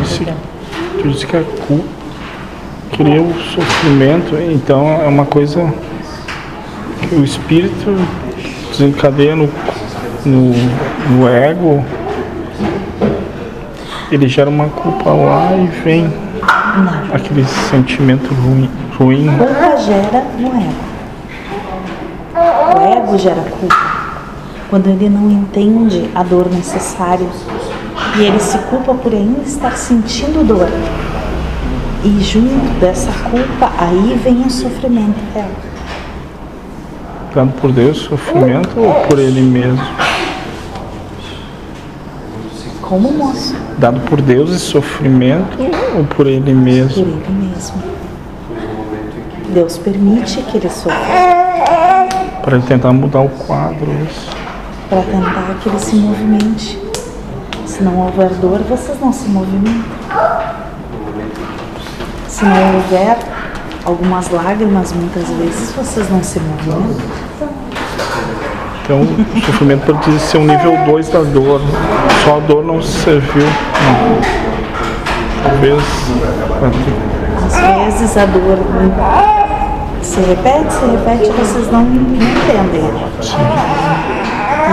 disse, tu disse que a culpa cria o sofrimento, então é uma coisa que o espírito desencadeia no, no, no ego, ele gera uma culpa lá e vem aquele sentimento ruim. ruim. Culpa gera no ego. O ego gera culpa. Quando ele não entende a dor necessária e ele se culpa por ainda estar sentindo dor. E junto dessa culpa, aí vem o sofrimento dela. Dado por Deus sofrimento ou por ele mesmo? Como moço, Dado por Deus esse sofrimento ou por ele por mesmo? ele mesmo. Deus permite que ele sofra Para ele tentar mudar o quadro. isso. para tentar que ele se movimente. Se não houver dor, vocês não se movimentam. Se não houver algumas lágrimas, muitas vezes vocês não se movimentam. Então o sofrimento pode ser um nível 2 da dor. Só a dor não serviu. Não. Talvez. Às vezes a dor se repete, se repete, vocês não, não entendem.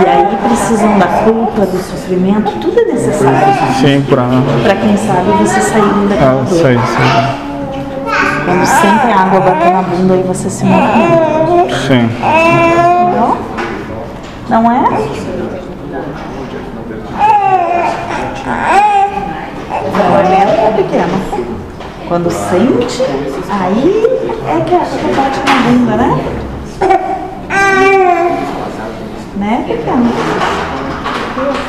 E aí precisam da culpa, do sofrimento, tudo é necessário Sim, pra. para quem sabe vocês saírem daquela Ah, dor. sei, sei. Quando sentem a água bater na bunda aí você se movimenta. Sim. Não? Não é? Não é ou é pequeno? Quando sente, aí é que a água bate na bunda, né? né, que é